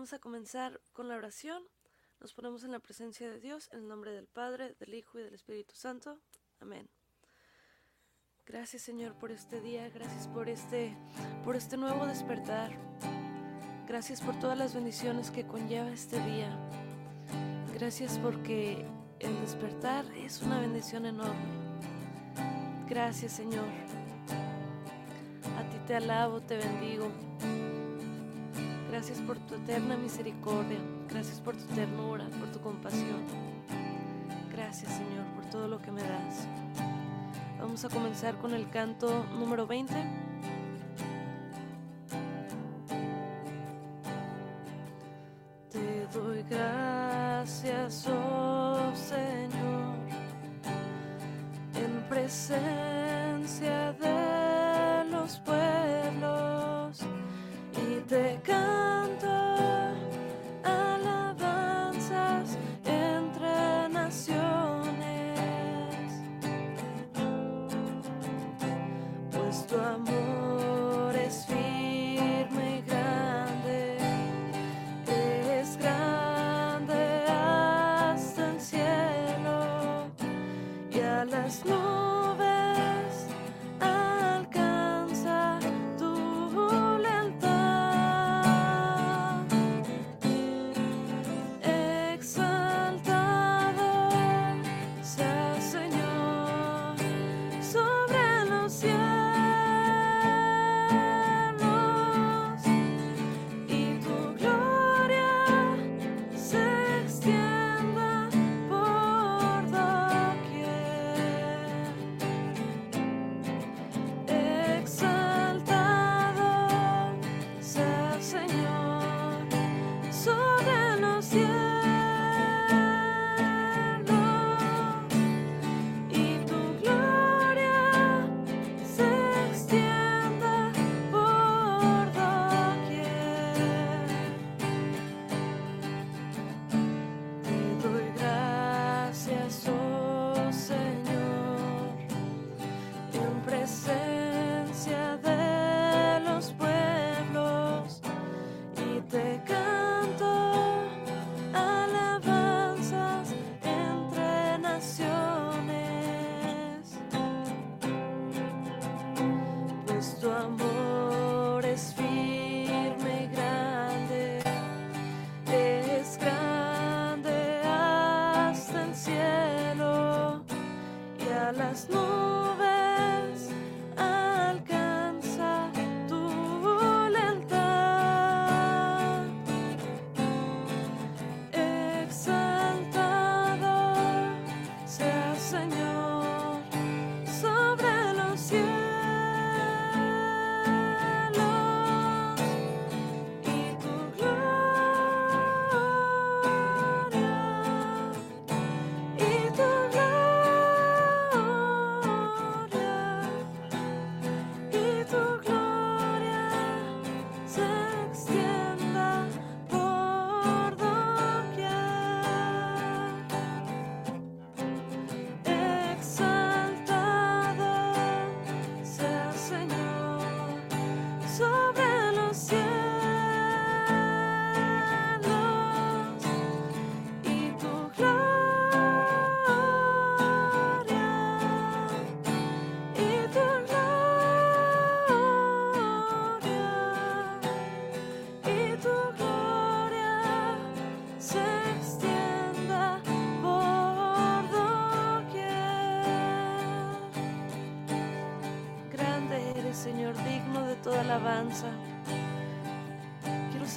Vamos a comenzar con la oración. Nos ponemos en la presencia de Dios en el nombre del Padre, del Hijo y del Espíritu Santo. Amén. Gracias Señor por este día, gracias por este por este nuevo despertar. Gracias por todas las bendiciones que conlleva este día. Gracias porque el despertar es una bendición enorme. Gracias Señor. A ti te alabo, te bendigo. Gracias por tu eterna misericordia. Gracias por tu ternura, por tu compasión. Gracias Señor por todo lo que me das. Vamos a comenzar con el canto número 20.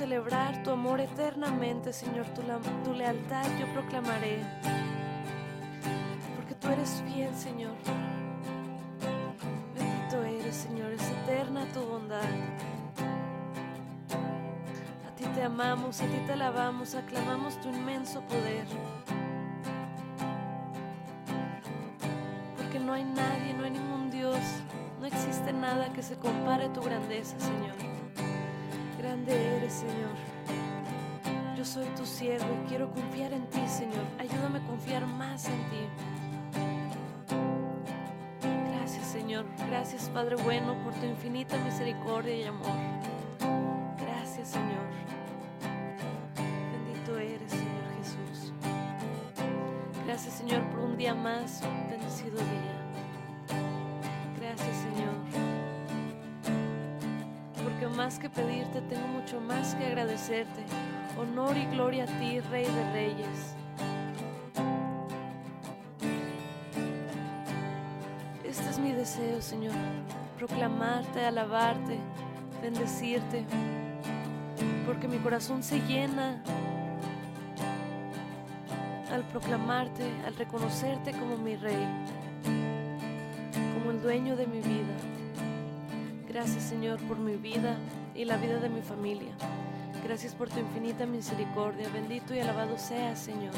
Celebrar tu amor eternamente, Señor, tu, lealtad yo proclamaré. Porque tú eres fiel, Señor. Bendito eres, Señor, es eterna tu bondad. A ti te amamos, a ti te alabamos, aclamamos tu inmenso poder. Porque no hay nadie, no hay ningún Dios, no existe nada que se compare a tu grandeza, Señor. Grande eres, Señor. Yo soy tu siervo y quiero confiar en ti, Señor. Ayúdame a confiar más en ti. Gracias, Señor. Gracias, Padre bueno, por tu infinita misericordia y amor. Gracias, Señor. Bendito eres, Señor Jesús. Gracias, Señor, por un día más, bendecido día. Más que pedirte, tengo mucho más que agradecerte. Honor y gloria a ti, Rey de Reyes. Este es mi deseo, Señor, proclamarte, alabarte, bendecirte, porque mi corazón se llena al proclamarte, al reconocerte como mi Rey, como el dueño de mi vida. Gracias, Señor, por mi vida y la vida de mi familia. Gracias por tu infinita misericordia. Bendito y alabado seas, Señor.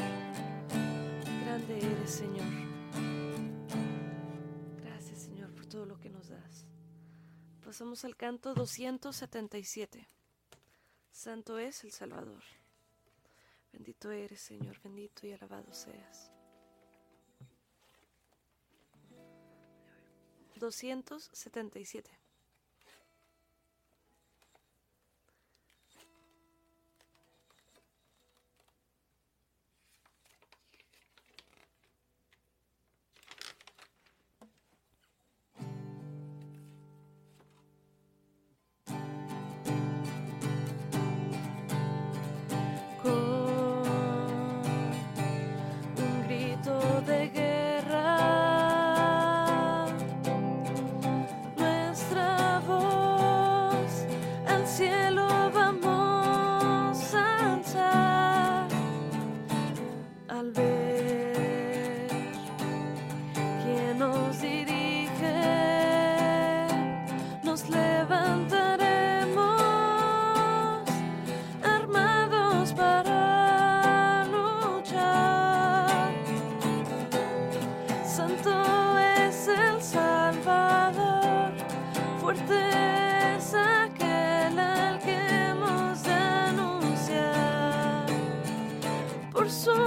Grande eres, Señor. Gracias, Señor, por todo lo que nos das. Pasamos al canto 277. Santo es el Salvador. Bendito eres, Señor, bendito y alabado seas. 277. so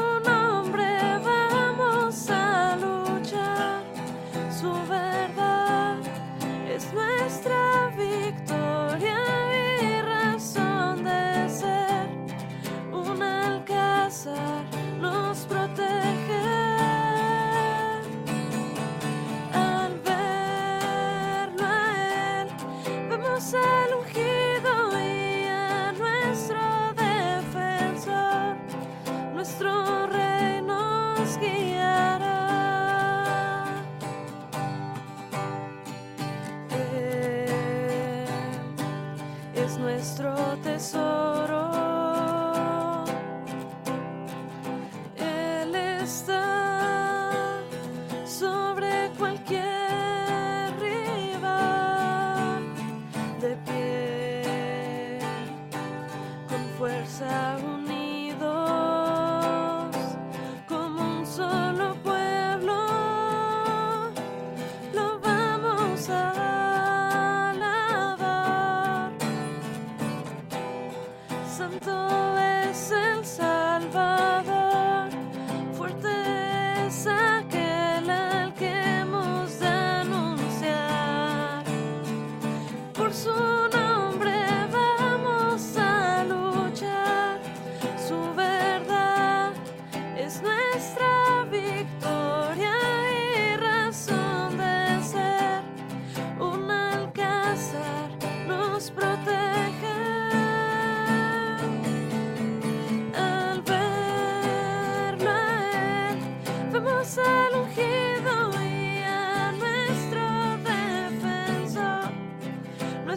yourself.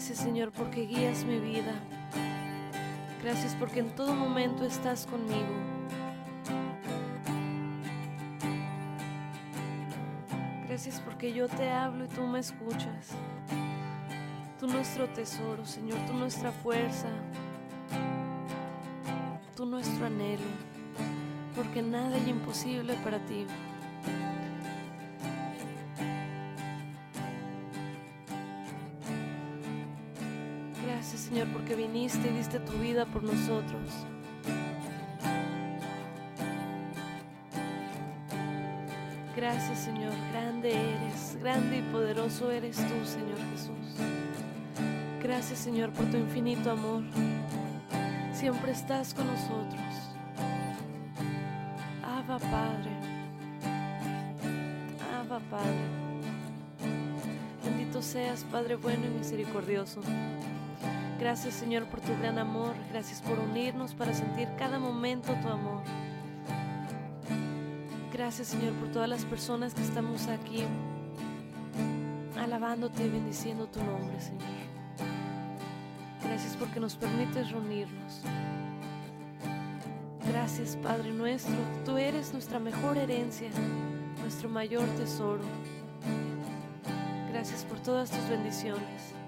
Gracias, Señor, porque guías mi vida. Gracias porque en todo momento estás conmigo. Gracias porque yo te hablo y tú me escuchas. Tú nuestro tesoro, Señor, tú nuestra fuerza, tú nuestro anhelo, porque nada es imposible para ti. Porque viniste y diste tu vida por nosotros. Gracias Señor, grande eres, grande y poderoso eres tú Señor Jesús. Gracias Señor por tu infinito amor. Siempre estás con nosotros. Abba Padre. Abba Padre. Bendito seas Padre bueno y misericordioso. Gracias Señor por tu gran amor. Gracias por unirnos para sentir cada momento tu amor. Gracias Señor por todas las personas que estamos aquí alabándote y bendiciendo tu nombre Señor. Gracias porque nos permites reunirnos. Gracias Padre nuestro, tú eres nuestra mejor herencia, nuestro mayor tesoro. Gracias por todas tus bendiciones.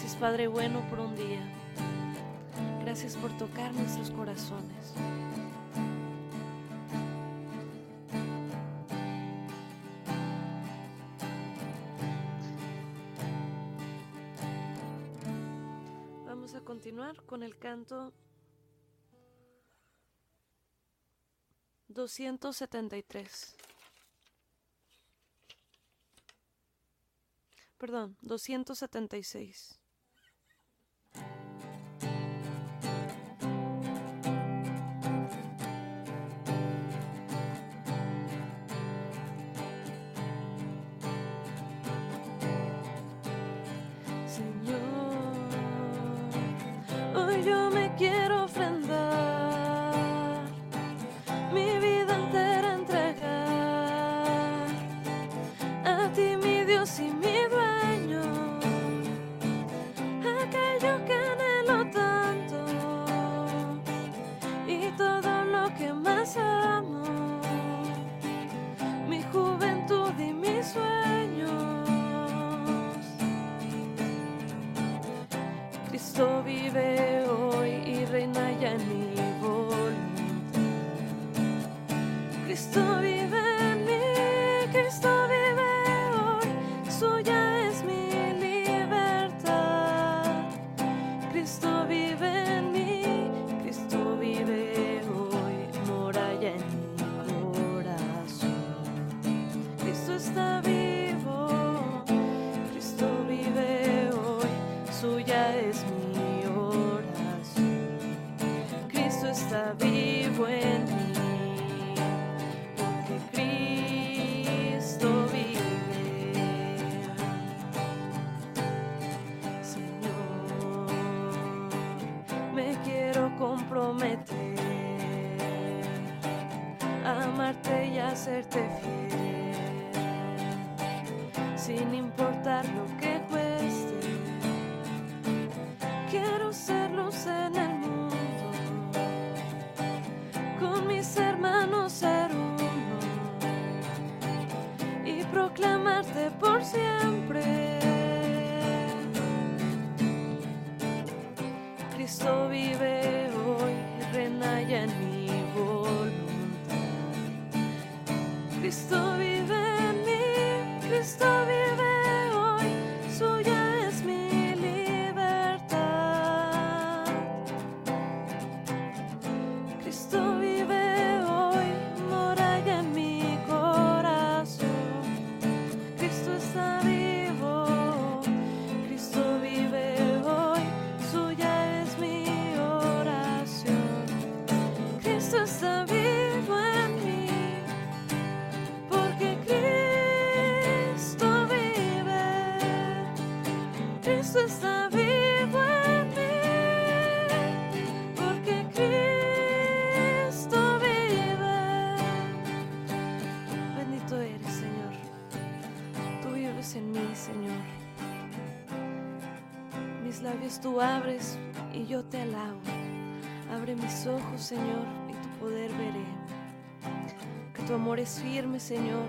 Gracias Padre bueno por un día. Gracias por tocar nuestros corazones. continuar con el canto 273. Perdón, 276. Quiero en mi voluntad. Cristo vive tú abres y yo te alabo. Abre mis ojos, Señor, y tu poder veré. Que tu amor es firme, Señor.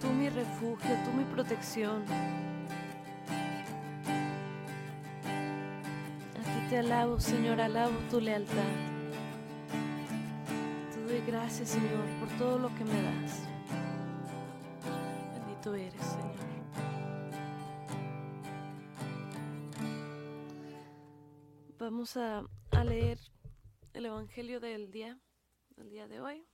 Tú mi refugio, tú mi protección. A ti te alabo, Señor, alabo tu lealtad. Te doy gracias, Señor, por todo lo que me das. Bendito eres. Vamos a, leer el Evangelio del día, del día de hoy.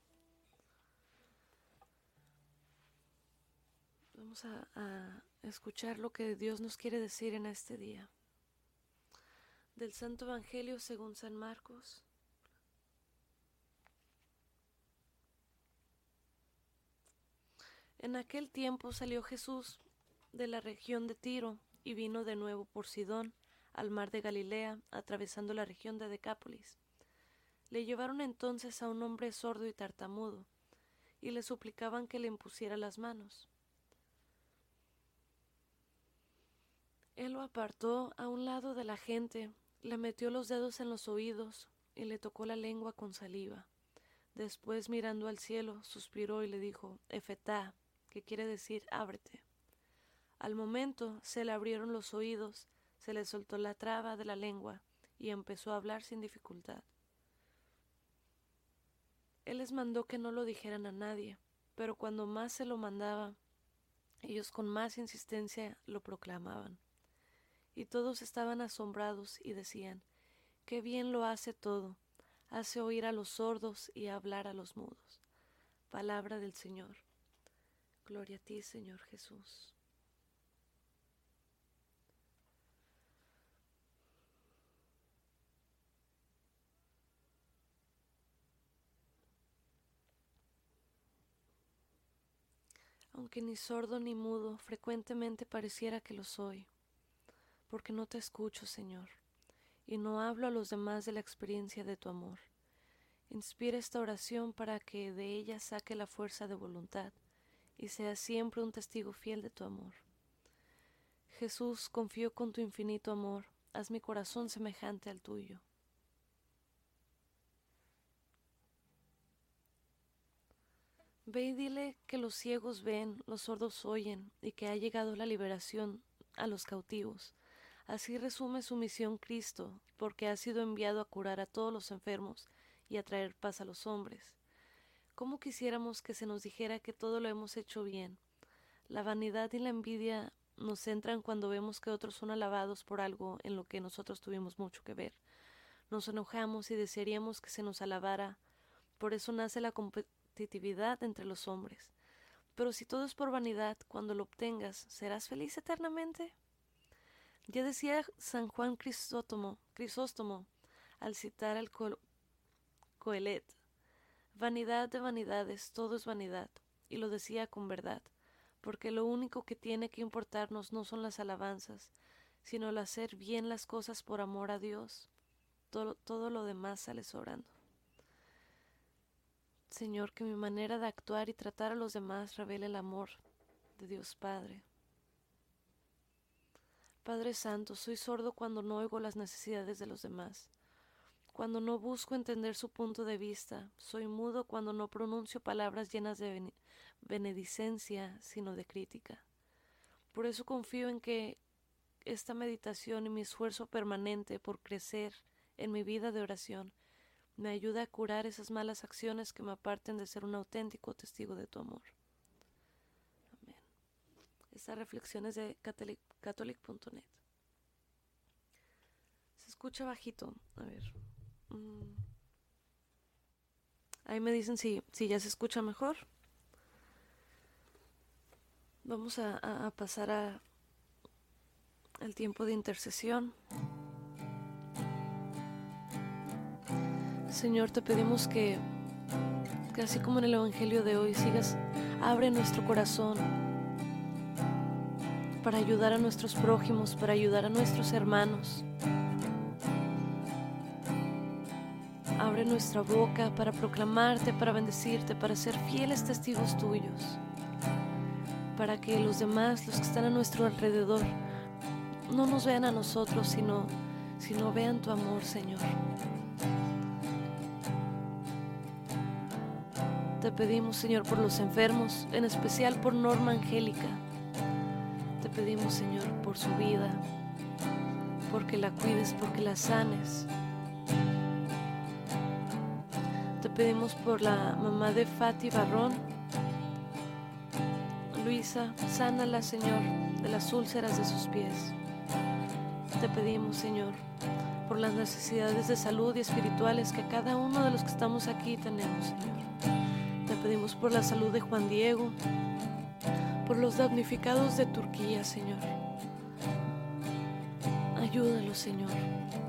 Vamos a, escuchar lo que Dios nos quiere decir en este día. Del Santo Evangelio según San Marcos. En aquel tiempo salió Jesús de la región de Tiro y vino de nuevo por Sidón al mar de Galilea, atravesando la región de Decápolis. Le llevaron entonces a un hombre sordo y tartamudo, y le suplicaban que le impusiera las manos. Él lo apartó a un lado de la gente, le metió los dedos en los oídos y le tocó la lengua con saliva. Después, mirando al cielo, suspiró y le dijo, Efetá, que quiere decir ábrete. Al momento se le abrieron los oídos, se le soltó la traba de la lengua y empezó a hablar sin dificultad. Él les mandó que no lo dijeran a nadie, pero cuando más se lo mandaba, ellos con más insistencia lo proclamaban. Y todos estaban asombrados y decían, Qué bien lo hace todo, hace oír a los sordos y hablar a los mudos. Palabra del Señor. Gloria a ti, Señor Jesús. Aunque ni sordo ni mudo, frecuentemente pareciera que lo soy, porque no te escucho, Señor, y no hablo a los demás de la experiencia de tu amor. Inspira esta oración para que de ella saque la fuerza de voluntad y sea siempre un testigo fiel de tu amor. Jesús, confío con tu infinito amor, haz mi corazón semejante al tuyo. Ve y dile que los ciegos ven, los sordos oyen, y que ha llegado la liberación a los cautivos. Así resume su misión Cristo, porque ha sido enviado a curar a todos los enfermos y a traer paz a los hombres. ¿Cómo quisiéramos que se nos dijera que todo lo hemos hecho bien? La vanidad y la envidia nos entran cuando vemos que otros son alabados por algo en lo que nosotros tuvimos mucho que ver. Nos enojamos y desearíamos que se nos alabara. Por eso nace la competitividad entre los hombres. Pero si todo es por vanidad, cuando lo obtengas, ¿serás feliz eternamente? Ya decía San Juan Crisóstomo, Crisóstomo al citar al Coelet, vanidad de vanidades, todo es vanidad, y lo decía con verdad, porque lo único que tiene que importarnos no son las alabanzas, sino el hacer bien las cosas por amor a Dios. Todo, todo lo demás sale sobrando. Señor, que mi manera de actuar y tratar a los demás revele el amor de Dios Padre. Padre Santo, soy sordo cuando no oigo las necesidades de los demás, cuando no busco entender su punto de vista, soy mudo cuando no pronuncio palabras llenas de benedicencia, sino de crítica. Por eso confío en que esta meditación y mi esfuerzo permanente por crecer en mi vida de oración me ayuda a curar esas malas acciones que me aparten de ser un auténtico testigo de tu amor. Amén. Esta reflexión es de catholic.net. Se escucha bajito. A ver. Mm. Ahí me dicen si, si ya se escucha mejor. Vamos a pasar a, al tiempo de intercesión. Señor, te pedimos que, que así como en el Evangelio de hoy, sigas, abre nuestro corazón para ayudar a nuestros prójimos, para ayudar a nuestros hermanos. Abre nuestra boca para proclamarte, para bendecirte, para ser fieles testigos tuyos, para que los demás, los que están a nuestro alrededor, no nos vean a nosotros, sino, sino vean tu amor, Señor. Te pedimos, Señor, por los enfermos, en especial por Norma Angélica. Te pedimos, Señor, por su vida, porque la cuides, porque la sanes. Te pedimos por la mamá de Fati Barrón. Luisa, sánala, Señor, de las úlceras de sus pies. Te pedimos, Señor, por las necesidades de salud y espirituales que cada uno de los que estamos aquí tenemos, Señor. Por la salud de Juan Diego, por los damnificados de Turquía, Señor. Ayúdalo, Señor,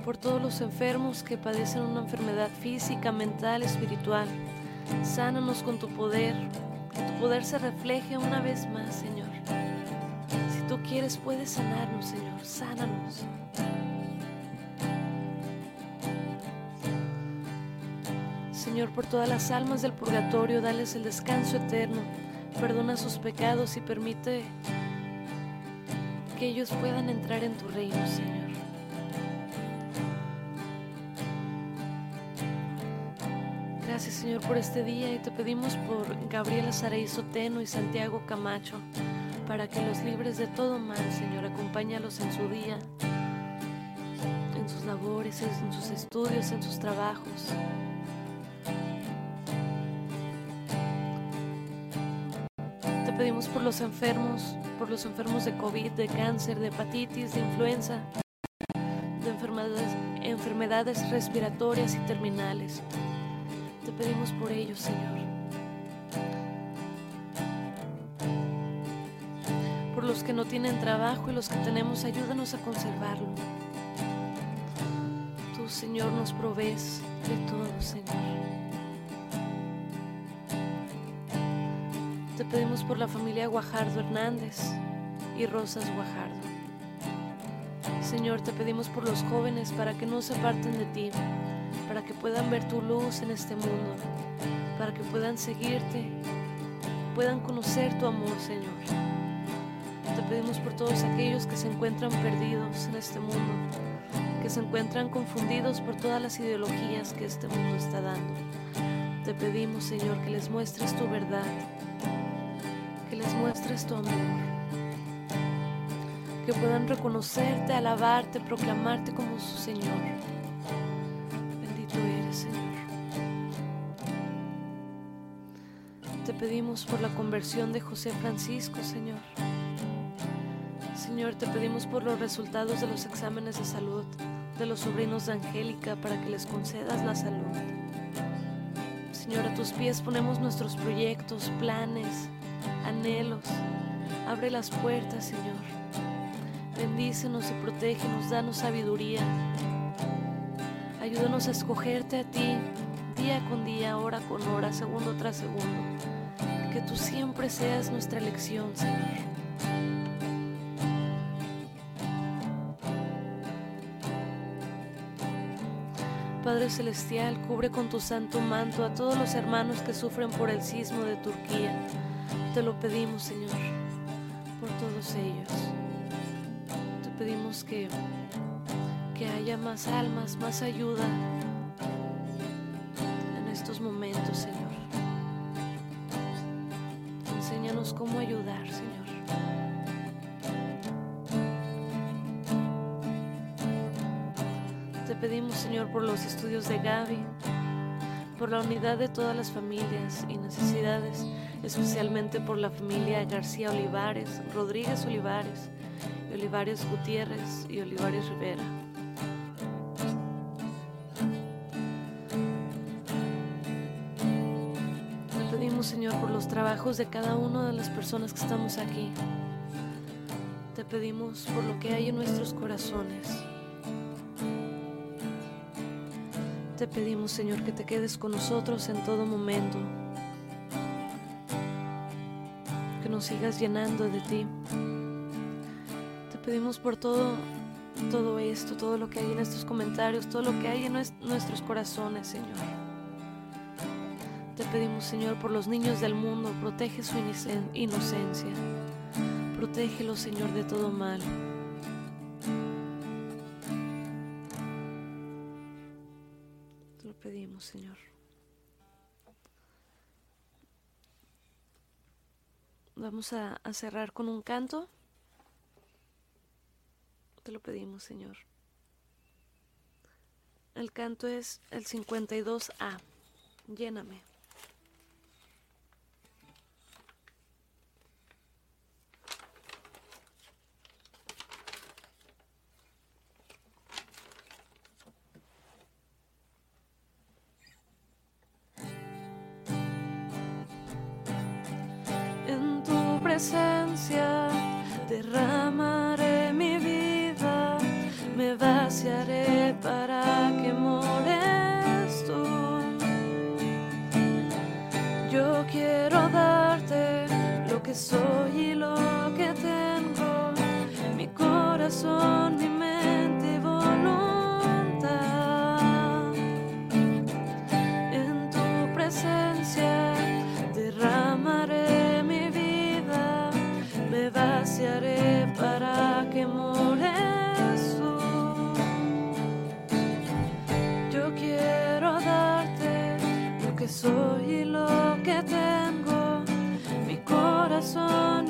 por todos los enfermos que padecen una enfermedad física, mental, espiritual. Sánanos con tu poder, que tu poder se refleje una vez más, Señor. Si tú quieres, puedes sanarnos, Señor. Sánanos. Señor, por todas las almas del purgatorio, dales el descanso eterno, perdona sus pecados y permite que ellos puedan entrar en tu reino, Señor. Gracias, Señor, por este día y te pedimos por Gabriela Saray Soteno y Santiago Camacho, para que los libres de todo mal, Señor, acompáñalos en su día, en sus labores, en sus estudios, en sus trabajos. Pedimos por los enfermos, por los enfermos de COVID, de cáncer, de hepatitis, de influenza, de enfermedades, enfermedades respiratorias y terminales. Te pedimos por ellos, Señor. Por los que no tienen trabajo y los que tenemos, ayúdanos a conservarlo. Tú, Señor, nos provees de todo, Señor. Pedimos por la familia Guajardo Hernández y Rosas Guajardo. Señor, te pedimos por los jóvenes para que no se aparten de ti, para que puedan ver tu luz en este mundo, para que puedan seguirte, puedan conocer tu amor, Señor. Te pedimos por todos aquellos que se encuentran perdidos en este mundo, que se encuentran confundidos por todas las ideologías que este mundo está dando. Te pedimos, Señor, que les muestres tu verdad, les muestres tu amor. Que puedan reconocerte, alabarte, proclamarte como su Señor. Bendito eres, Señor. Te pedimos por la conversión de José Francisco, Señor. Señor, te pedimos por los resultados de los exámenes de salud de los sobrinos de Angélica para que les concedas la salud. Señor, a tus pies ponemos nuestros proyectos, planes, anhelos. Abre las puertas, Señor. Bendícenos y protégenos, danos sabiduría. Ayúdanos a escogerte a ti día con día, hora con hora, segundo tras segundo. Que tú siempre seas nuestra elección, Señor. Padre Celestial, cubre con tu santo manto a todos los hermanos que sufren por el sismo de Turquía te lo pedimos, Señor, por todos ellos. Te pedimos que, que haya más almas, más ayuda en estos momentos, Señor. Enséñanos cómo ayudar, Señor. Te pedimos, Señor, por los estudios de Gaby, por la unidad de todas las familias y necesidades especialmente por la familia García Olivares, Rodríguez Olivares, Olivares Gutiérrez y Olivares Rivera. Te pedimos, Señor, por los trabajos de cada una de las personas que estamos aquí. Te pedimos por lo que hay en nuestros corazones. Te pedimos, Señor, que te quedes con nosotros en todo momento. Sigas llenando de ti. Te pedimos por todo, todo esto, todo lo que hay en estos comentarios, todo lo que hay en nuestros corazones, Señor. Te pedimos, Señor, por los niños del mundo, protege su inocencia. Protégelo, Señor, de todo mal. Te lo pedimos, Señor. Vamos a, cerrar con un canto. Te lo pedimos, Señor. El canto es el 52A. Lléname. Presencia derramaré soy lo que tengo, mi corazón,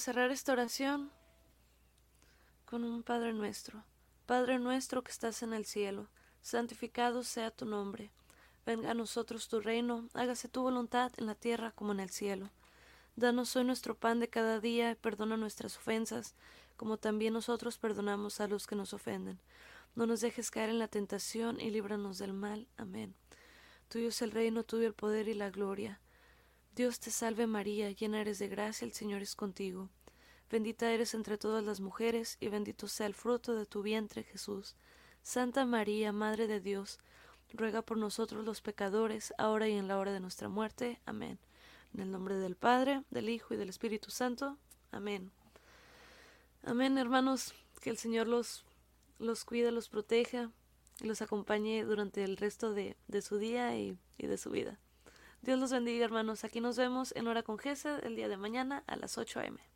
cerrar esta oración con un Padre nuestro. Padre nuestro que estás en el cielo, santificado sea tu nombre. Venga a nosotros tu reino, hágase tu voluntad en la tierra como en el cielo. Danos hoy nuestro pan de cada día perdona nuestras ofensas, como también nosotros perdonamos a los que nos ofenden. No nos dejes caer en la tentación y líbranos del mal. Amén. Tuyo es el reino, tuyo el poder y la gloria. Dios te salve María, llena eres de gracia, el Señor es contigo. Bendita eres entre todas las mujeres, y bendito sea el fruto de tu vientre, Jesús. Santa María, Madre de Dios, ruega por nosotros los pecadores, ahora y en la hora de nuestra muerte. Amén. En el nombre del Padre, del Hijo y del Espíritu Santo. Amén. Amén, hermanos, que el Señor los, los cuide, los proteja y los acompañe durante el resto de, de su día y, y de su vida. Dios los bendiga, hermanos. Aquí nos vemos en Hora con Gesed el día de mañana a las 8 a.m.